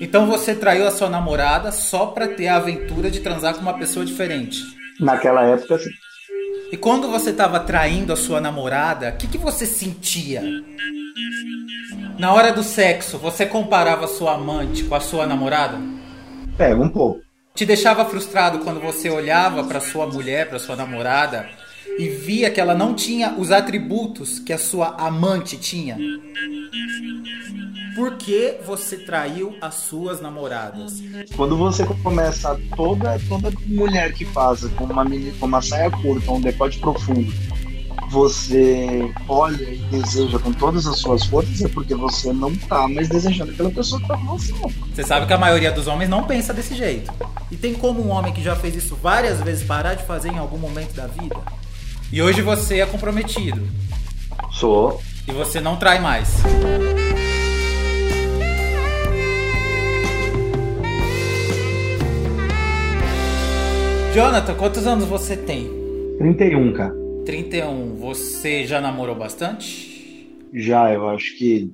Então você traiu a sua namorada só pra ter a aventura de transar com uma pessoa diferente? Naquela época, sim. E quando você tava traindo a sua namorada, o que, que você sentia? Na hora do sexo, você comparava sua amante com a sua namorada? Pega um pouco. Te deixava frustrado quando você olhava para sua mulher, para sua namorada e via que ela não tinha os atributos que a sua amante tinha? Por que você traiu as suas namoradas? Quando você começa toda toda mulher que faz com uma mini, com uma saia curta, um decote profundo, você olha e deseja com todas as suas forças é porque você não tá mais desejando aquela pessoa que tá com você. Você sabe que a maioria dos homens não pensa desse jeito. E tem como um homem que já fez isso várias vezes parar de fazer em algum momento da vida? E hoje você é comprometido. Sou. E você não trai mais. Jonathan, quantos anos você tem? 31, cara. 31. Você já namorou bastante? Já, eu acho que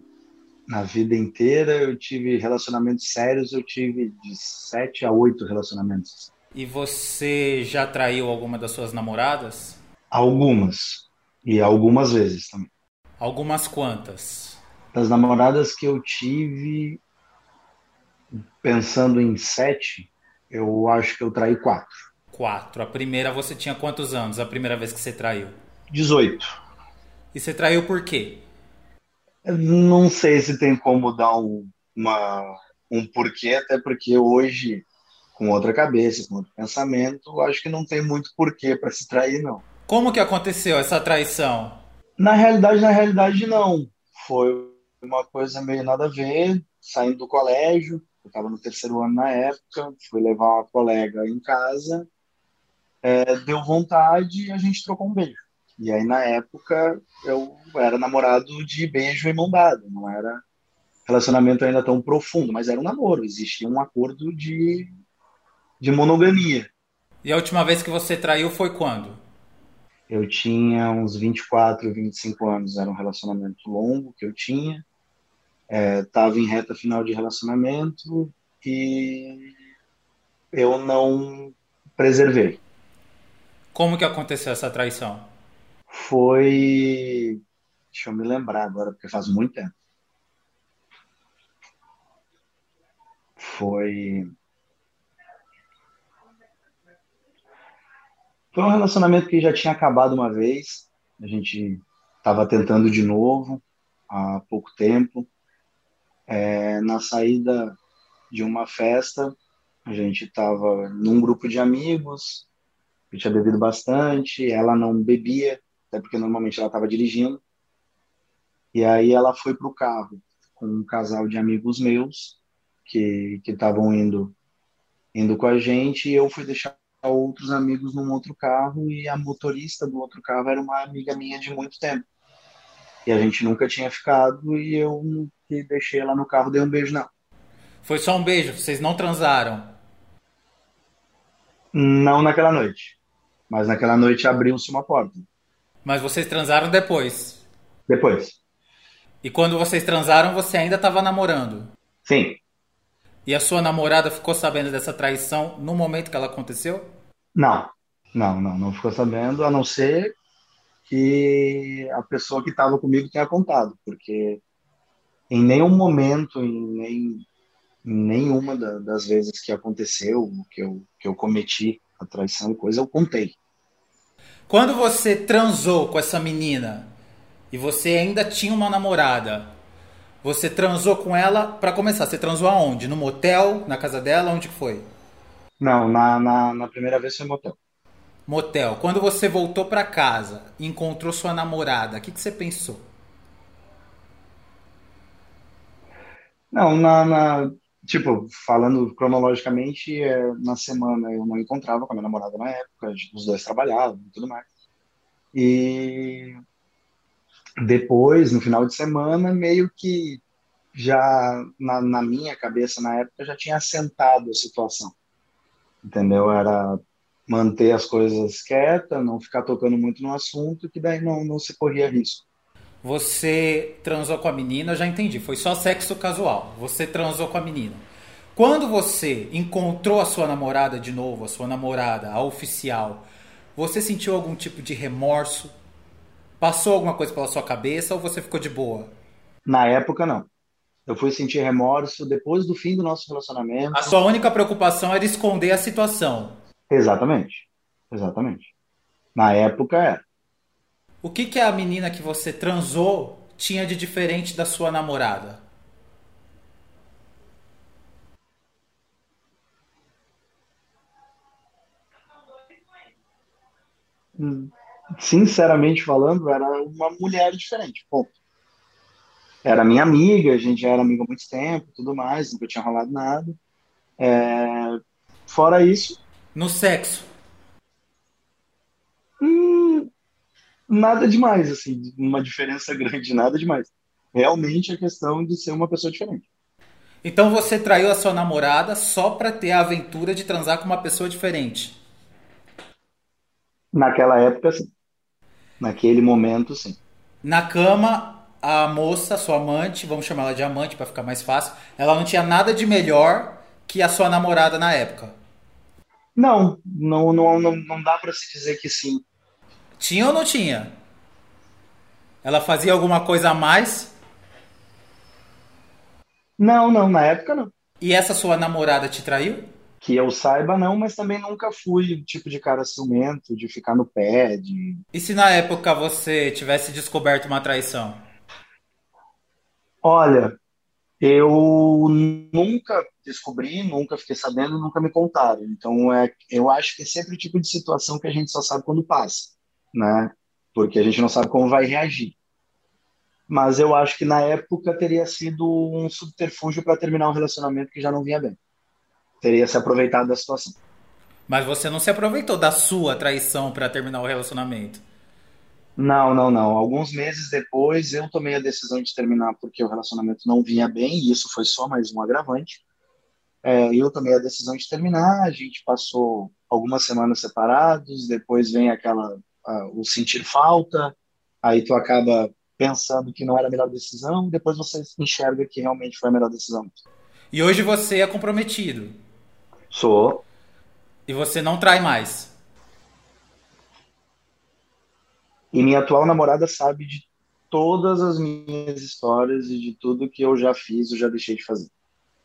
na vida inteira eu tive relacionamentos sérios, eu tive de 7 a 8 relacionamentos. E você já traiu alguma das suas namoradas? Algumas. E algumas vezes também. Algumas quantas? Das namoradas que eu tive, pensando em sete, eu acho que eu traí quatro. Quatro. A primeira você tinha quantos anos? A primeira vez que você traiu? 18. E você traiu por quê? Não sei se tem como dar um, uma, um porquê, até porque hoje, com outra cabeça, com outro pensamento, acho que não tem muito porquê para se trair, não. Como que aconteceu essa traição? Na realidade, na realidade, não. Foi uma coisa meio nada a ver, saindo do colégio, eu estava no terceiro ano na época, fui levar uma colega em casa, é, deu vontade e a gente trocou um beijo. E aí, na época, eu era namorado de beijo e mão dada, não era relacionamento ainda tão profundo, mas era um namoro, existia um acordo de, de monogamia. E a última vez que você traiu foi quando? Eu tinha uns 24, 25 anos, era um relacionamento longo que eu tinha, estava é, em reta final de relacionamento e eu não preservei. Como que aconteceu essa traição? Foi. Deixa eu me lembrar agora, porque faz muito tempo. Foi. Foi um relacionamento que já tinha acabado uma vez. A gente estava tentando de novo há pouco tempo. É, na saída de uma festa, a gente estava num grupo de amigos eu tinha bebido bastante, ela não bebia, até porque normalmente ela estava dirigindo. E aí ela foi para o carro com um casal de amigos meus que estavam indo indo com a gente e eu fui deixar outros amigos num outro carro e a motorista do outro carro era uma amiga minha de muito tempo. E a gente nunca tinha ficado e eu que deixei ela no carro, dei um beijo não. Foi só um beijo, vocês não transaram? Não naquela noite. Mas naquela noite abriu-se uma porta. Mas vocês transaram depois? Depois. E quando vocês transaram, você ainda estava namorando? Sim. E a sua namorada ficou sabendo dessa traição no momento que ela aconteceu? Não. Não, não, não ficou sabendo, a não ser que a pessoa que estava comigo tenha contado, porque em nenhum momento, em, nem, em nenhuma das vezes que aconteceu, que eu, que eu cometi a traição e coisa, eu contei. Quando você transou com essa menina e você ainda tinha uma namorada, você transou com ela para começar? Você transou aonde? No motel? Na casa dela? Onde foi? Não, na, na, na primeira vez foi motel. Motel. Quando você voltou para casa e encontrou sua namorada, o que, que você pensou? Não, na, na, tipo, falando cronologicamente, é, na semana eu não encontrava com a minha namorada na época, os dois trabalhavam e tudo mais. E depois, no final de semana, meio que já na, na minha cabeça na época já tinha assentado a situação. Entendeu? Era manter as coisas quietas, não ficar tocando muito no assunto, que daí não, não se corria risco. Você transou com a menina, já entendi, foi só sexo casual. Você transou com a menina. Quando você encontrou a sua namorada de novo, a sua namorada, a oficial, você sentiu algum tipo de remorso? Passou alguma coisa pela sua cabeça ou você ficou de boa? Na época, não. Eu fui sentir remorso depois do fim do nosso relacionamento. A sua única preocupação era esconder a situação. Exatamente. Exatamente. Na época, era. O que, que a menina que você transou tinha de diferente da sua namorada? Sinceramente falando, era uma mulher diferente. Ponto. Era minha amiga, a gente já era amiga há muito tempo, tudo mais, nunca tinha rolado nada. É... Fora isso. No sexo? Hum, nada demais, assim, uma diferença grande, nada demais. Realmente a questão de ser uma pessoa diferente. Então você traiu a sua namorada só para ter a aventura de transar com uma pessoa diferente? Naquela época, sim. Naquele momento, sim. Na cama, a moça, sua amante, vamos chamar ela de amante para ficar mais fácil, ela não tinha nada de melhor que a sua namorada na época. Não, não, não, não, não dá para se dizer que sim. Tinha ou não tinha? Ela fazia alguma coisa a mais? Não, não, na época não. E essa sua namorada te traiu? Que eu saiba, não, mas também nunca fui o tipo de cara ciumento, de ficar no pé, de. E se na época você tivesse descoberto uma traição? Olha, eu nunca descobri, nunca fiquei sabendo, nunca me contaram. Então, é, eu acho que é sempre o tipo de situação que a gente só sabe quando passa, né? Porque a gente não sabe como vai reagir. Mas eu acho que na época teria sido um subterfúgio para terminar um relacionamento que já não vinha bem teria se aproveitado da situação. Mas você não se aproveitou da sua traição para terminar o relacionamento? Não, não, não. Alguns meses depois eu tomei a decisão de terminar porque o relacionamento não vinha bem e isso foi só mais um agravante. É, eu tomei a decisão de terminar. A gente passou algumas semanas separados. Depois vem aquela o sentir falta. Aí tu acaba pensando que não era a melhor decisão. Depois você enxerga que realmente foi a melhor decisão. E hoje você é comprometido? Sou. E você não trai mais? E minha atual namorada sabe de todas as minhas histórias e de tudo que eu já fiz, eu já deixei de fazer.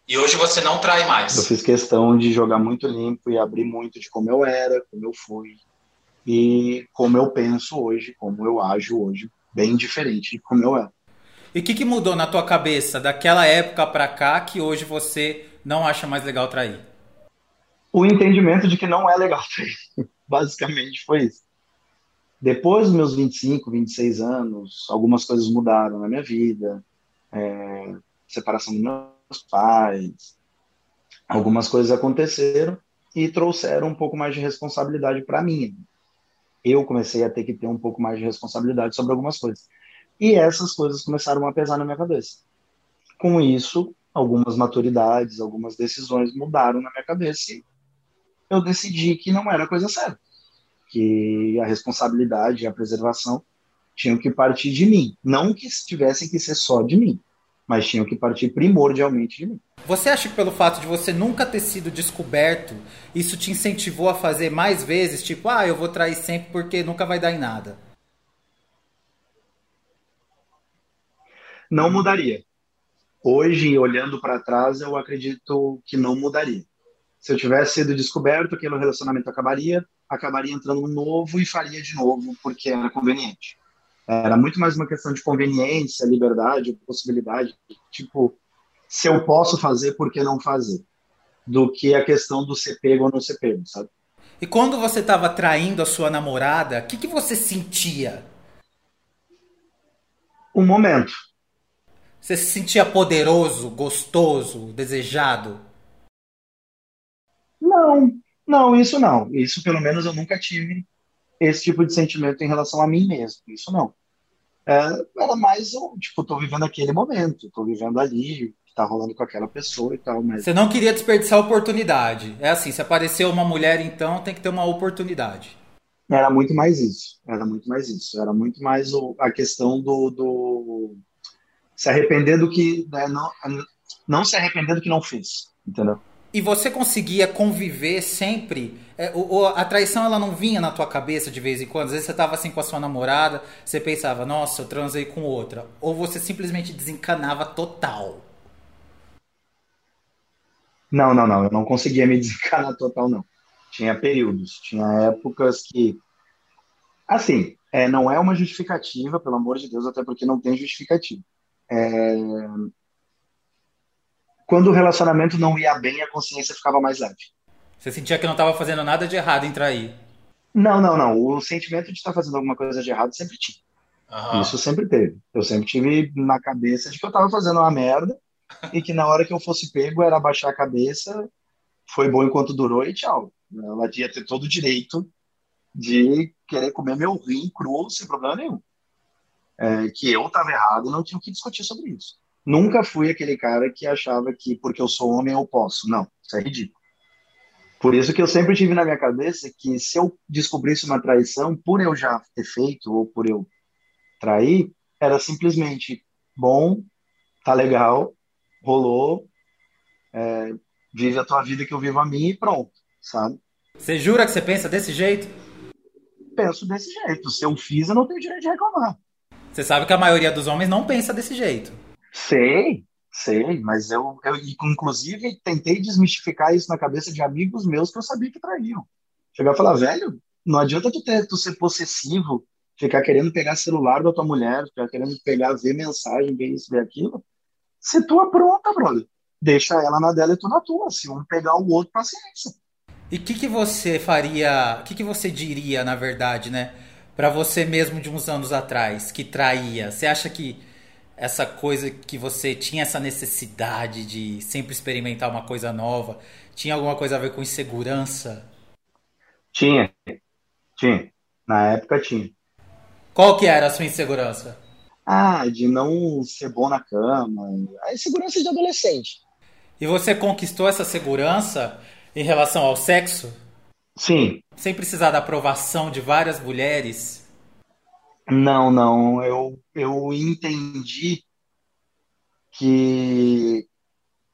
E hoje você não trai mais? Eu fiz questão de jogar muito limpo e abrir muito de como eu era, como eu fui e como eu penso hoje, como eu ajo hoje, bem diferente de como eu era. E o que, que mudou na tua cabeça daquela época para cá que hoje você não acha mais legal trair? O entendimento de que não é legal Basicamente foi isso. Depois dos meus 25, 26 anos, algumas coisas mudaram na minha vida. É, separação dos meus pais. Algumas coisas aconteceram e trouxeram um pouco mais de responsabilidade para mim. Eu comecei a ter que ter um pouco mais de responsabilidade sobre algumas coisas. E essas coisas começaram a pesar na minha cabeça. Com isso, algumas maturidades, algumas decisões mudaram na minha cabeça e eu decidi que não era coisa certa, que a responsabilidade e a preservação tinham que partir de mim, não que tivessem que ser só de mim, mas tinham que partir primordialmente de mim. Você acha que pelo fato de você nunca ter sido descoberto, isso te incentivou a fazer mais vezes, tipo, ah, eu vou trair sempre porque nunca vai dar em nada? Não mudaria. Hoje, olhando para trás, eu acredito que não mudaria. Se eu tivesse sido descoberto, aquele relacionamento acabaria, acabaria entrando um novo e faria de novo, porque era conveniente. Era muito mais uma questão de conveniência, liberdade, possibilidade. Tipo, se eu posso fazer, por que não fazer? Do que a questão do ser pego ou não ser pego, sabe? E quando você estava traindo a sua namorada, o que, que você sentia? Um momento. Você se sentia poderoso, gostoso, desejado? Não, não, isso não. Isso pelo menos eu nunca tive esse tipo de sentimento em relação a mim mesmo. Isso não. É, era mais, eu, tipo, tô vivendo aquele momento, tô vivendo ali, que tá rolando com aquela pessoa e tal, mas... Você não queria desperdiçar a oportunidade. É assim, se aparecer uma mulher, então, tem que ter uma oportunidade. Era muito mais isso, era muito mais isso. Era muito mais o, a questão do, do... se arrepender do que... Né, não, não se arrepender do que não fez. entendeu? E você conseguia conviver sempre? É, o, a traição ela não vinha na tua cabeça de vez em quando? Às vezes você tava assim com a sua namorada, você pensava, nossa, eu transei com outra. Ou você simplesmente desencanava total? Não, não, não. Eu não conseguia me desencanar total, não. Tinha períodos, tinha épocas que. Assim, é, não é uma justificativa, pelo amor de Deus, até porque não tem justificativa. É, quando o relacionamento não ia bem, a consciência ficava mais leve. Você sentia que não estava fazendo nada de errado em trair? Não, não, não. O sentimento de estar fazendo alguma coisa de errado sempre tinha. Uhum. Isso sempre teve. Eu sempre tive na cabeça de que eu estava fazendo uma merda e que na hora que eu fosse pego era abaixar a cabeça, foi bom enquanto durou e tchau. Ela ia ter todo o direito de querer comer meu rim cru sem problema nenhum. É, que eu estava errado e não tinha o que discutir sobre isso. Nunca fui aquele cara que achava que porque eu sou homem eu posso. Não, isso é ridículo. Por isso que eu sempre tive na minha cabeça que se eu descobrisse uma traição, por eu já ter feito ou por eu trair, era simplesmente bom, tá legal, rolou, é, vive a tua vida que eu vivo a minha e pronto, sabe? Você jura que você pensa desse jeito? Penso desse jeito. Se eu fiz, eu não tenho direito de reclamar. Você sabe que a maioria dos homens não pensa desse jeito. Sei, sei, mas eu, eu inclusive tentei desmistificar isso na cabeça de amigos meus que eu sabia que traíam. Chegar a falar, velho, não adianta tu, ter, tu ser possessivo, ficar querendo pegar celular da tua mulher, ficar querendo pegar, ver mensagem, ver isso, ver aquilo. Se tu apronta, brother, deixa ela na dela e tu na tua. Se um pegar o outro, paciência. E o que, que você faria, o que, que você diria, na verdade, né? Para você mesmo de uns anos atrás, que traía. Você acha que essa coisa que você tinha essa necessidade de sempre experimentar uma coisa nova? Tinha alguma coisa a ver com insegurança? Tinha, tinha. Na época tinha. Qual que era a sua insegurança? Ah, de não ser bom na cama. A insegurança de adolescente. E você conquistou essa segurança em relação ao sexo? Sim. Sem precisar da aprovação de várias mulheres? Não, não. Eu, eu entendi que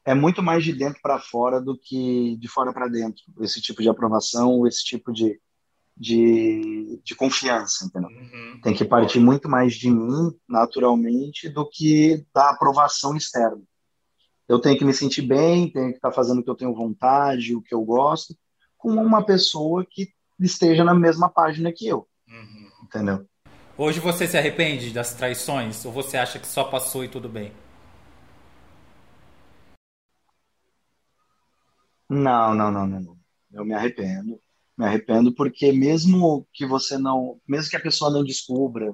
é muito mais de dentro para fora do que de fora para dentro. Esse tipo de aprovação, esse tipo de, de, de confiança, entendeu? Uhum. Tem que partir muito mais de mim, naturalmente, do que da aprovação externa. Eu tenho que me sentir bem, tenho que estar tá fazendo o que eu tenho vontade, o que eu gosto, com uma pessoa que esteja na mesma página que eu, uhum. entendeu? Hoje você se arrepende das traições ou você acha que só passou e tudo bem? Não, não, não, não. Eu me arrependo. Me arrependo porque mesmo que você não, mesmo que a pessoa não descubra,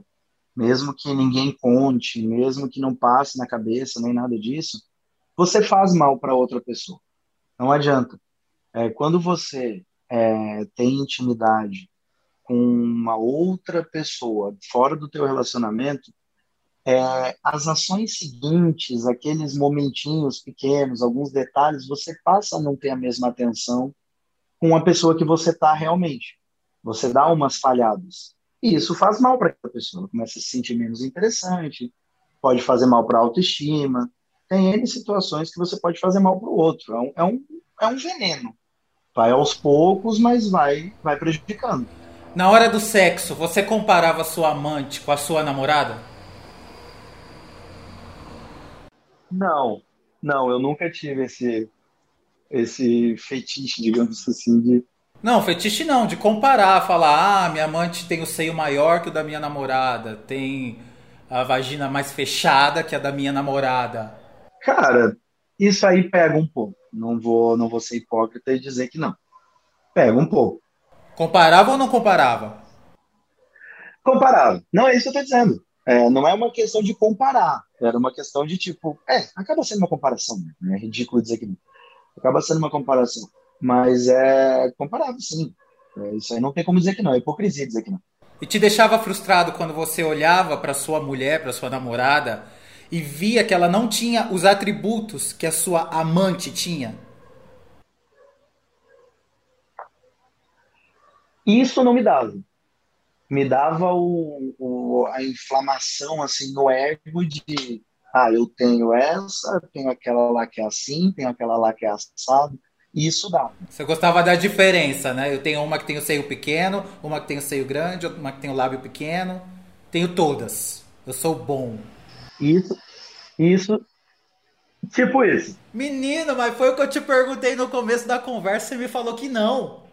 mesmo que ninguém conte, mesmo que não passe na cabeça nem nada disso, você faz mal para outra pessoa. Não adianta. É, quando você é, tem intimidade com uma outra pessoa fora do teu relacionamento, é, as ações seguintes, aqueles momentinhos pequenos, alguns detalhes, você passa a não ter a mesma atenção com a pessoa que você está realmente. Você dá umas falhadas. E isso faz mal para a pessoa. Começa a se sentir menos interessante, pode fazer mal para a autoestima. Tem N situações que você pode fazer mal para o outro. É um, é, um, é um veneno. Vai aos poucos, mas vai, vai prejudicando. Na hora do sexo, você comparava sua amante com a sua namorada? Não, não, eu nunca tive esse esse fetiche, digamos assim, de não, fetiche não, de comparar, falar, ah, minha amante tem o seio maior que o da minha namorada, tem a vagina mais fechada que a da minha namorada. Cara, isso aí pega um pouco. Não vou, não vou ser hipócrita e dizer que não. Pega um pouco. Comparava ou não comparava? Comparava. Não é isso que eu estou dizendo. É, não é uma questão de comparar. Era uma questão de tipo. É, acaba sendo uma comparação. Né? É ridículo dizer que não. Acaba sendo uma comparação. Mas é comparável, sim. É, isso aí não tem como dizer que não. É hipocrisia dizer que não. E te deixava frustrado quando você olhava para sua mulher, para sua namorada, e via que ela não tinha os atributos que a sua amante tinha? Isso não me dava. Me dava o, o, a inflamação assim no ego de Ah, eu tenho essa, tenho aquela lá que é assim, tenho aquela lá que é assado. E isso dá. Você gostava da diferença, né? Eu tenho uma que tem o seio pequeno, uma que tem o seio grande, uma que tem o lábio pequeno. Tenho todas. Eu sou bom. Isso, isso. Tipo isso. Menino, mas foi o que eu te perguntei no começo da conversa, você me falou que não.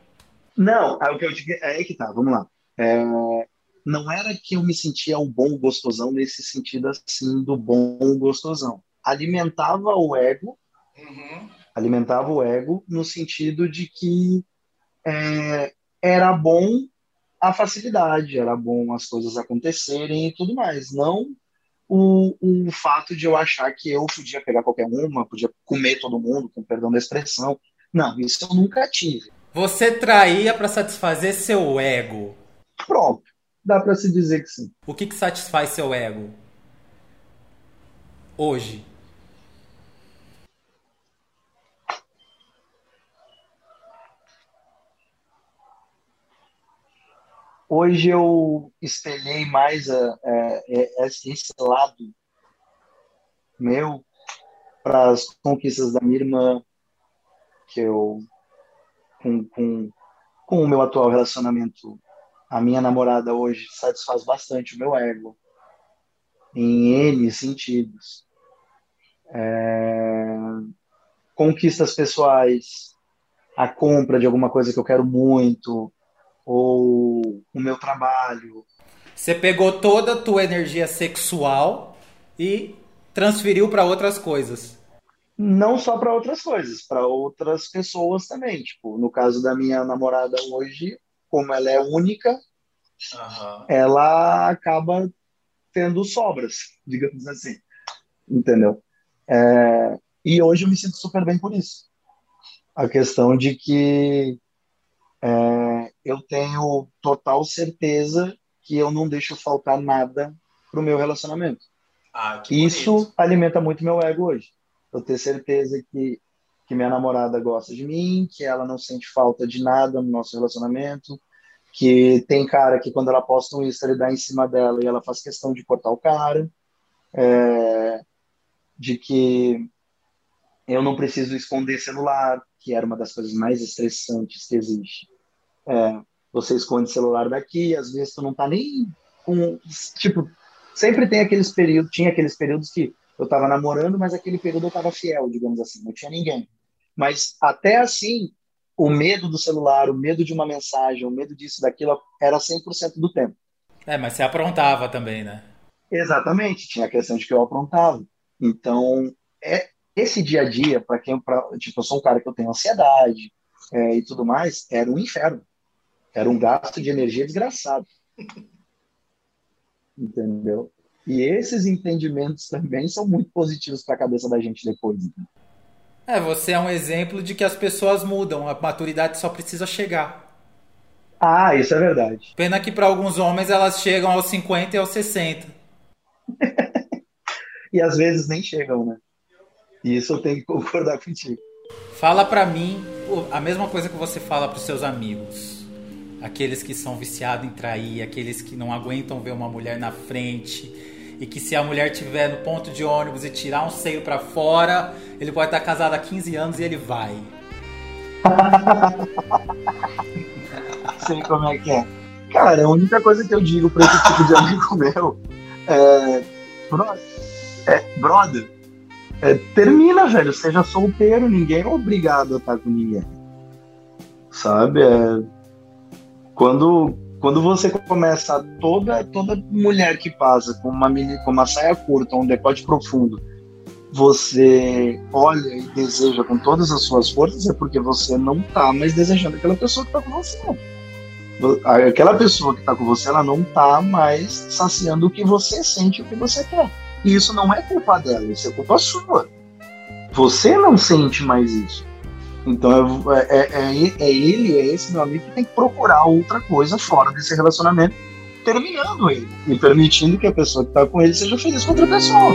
Não, é o que eu te... é aí que tá, vamos lá. É... Não era que eu me sentia o bom gostosão nesse sentido assim do bom gostosão. Alimentava o ego, uhum. alimentava o ego no sentido de que é, era bom a facilidade, era bom as coisas acontecerem e tudo mais. Não o, o fato de eu achar que eu podia pegar qualquer uma, podia comer todo mundo, com perdão da expressão. Não, isso eu nunca tive. Você traía para satisfazer seu ego. Pronto, dá para se dizer que sim. O que, que satisfaz seu ego? Hoje. Hoje eu espelhei mais a, a, a esse lado meu para as conquistas da minha irmã, que eu com, com, com o meu atual relacionamento, a minha namorada hoje satisfaz bastante o meu ego, em N sentidos. É, conquistas pessoais, a compra de alguma coisa que eu quero muito, ou o meu trabalho. Você pegou toda a tua energia sexual e transferiu para outras coisas não só para outras coisas, para outras pessoas também. Tipo, no caso da minha namorada hoje, como ela é única, uhum. ela acaba tendo sobras, digamos assim. Entendeu? É, e hoje eu me sinto super bem por isso. A questão de que é, eu tenho total certeza que eu não deixo faltar nada pro meu relacionamento. Ah, isso alimenta muito meu ego hoje eu ter certeza que, que minha namorada gosta de mim, que ela não sente falta de nada no nosso relacionamento, que tem cara que quando ela posta um Insta ele dá em cima dela e ela faz questão de cortar o cara, é, de que eu não preciso esconder celular, que era uma das coisas mais estressantes que existe. É, você esconde celular daqui, às vezes tu não tá nem com, tipo, sempre tem aqueles períodos, tinha aqueles períodos que eu estava namorando, mas aquele período eu estava fiel, digamos assim, não tinha ninguém. Mas até assim, o medo do celular, o medo de uma mensagem, o medo disso, daquilo, era 100% do tempo. É, mas você aprontava também, né? Exatamente, tinha a questão de que eu aprontava. Então, é esse dia a dia, para quem, pra, tipo, eu sou um cara que eu tenho ansiedade é, e tudo mais, era um inferno. Era um gasto de energia desgraçado. Entendeu? E esses entendimentos também são muito positivos para a cabeça da gente depois. É, você é um exemplo de que as pessoas mudam, a maturidade só precisa chegar. Ah, isso é verdade. Pena que para alguns homens elas chegam aos 50 e aos 60. e às vezes nem chegam, né? E isso eu tenho que concordar contigo. Fala para mim a mesma coisa que você fala para os seus amigos. Aqueles que são viciados em trair, aqueles que não aguentam ver uma mulher na frente, e que se a mulher tiver no ponto de ônibus e tirar um seio para fora, ele pode estar casado há 15 anos e ele vai. Sei como é que é. Cara, a única coisa que eu digo pra esse tipo de amigo meu é. Brother, é, brother é, termina, velho. Seja solteiro, ninguém é obrigado a estar com ninguém. Sabe? É, quando quando você começa toda toda mulher que passa com uma mini, com uma saia curta, um decote profundo, você olha e deseja com todas as suas forças é porque você não tá mais desejando aquela pessoa que tá com você. Aquela pessoa que tá com você, ela não tá mais saciando o que você sente, o que você quer. E isso não é culpa dela, isso é culpa sua. Você não sente mais isso. Então é, é, é, é, ele, é esse meu amigo que tem que procurar outra coisa fora desse relacionamento, terminando ele e permitindo que a pessoa que está com ele seja feliz com outra pessoa.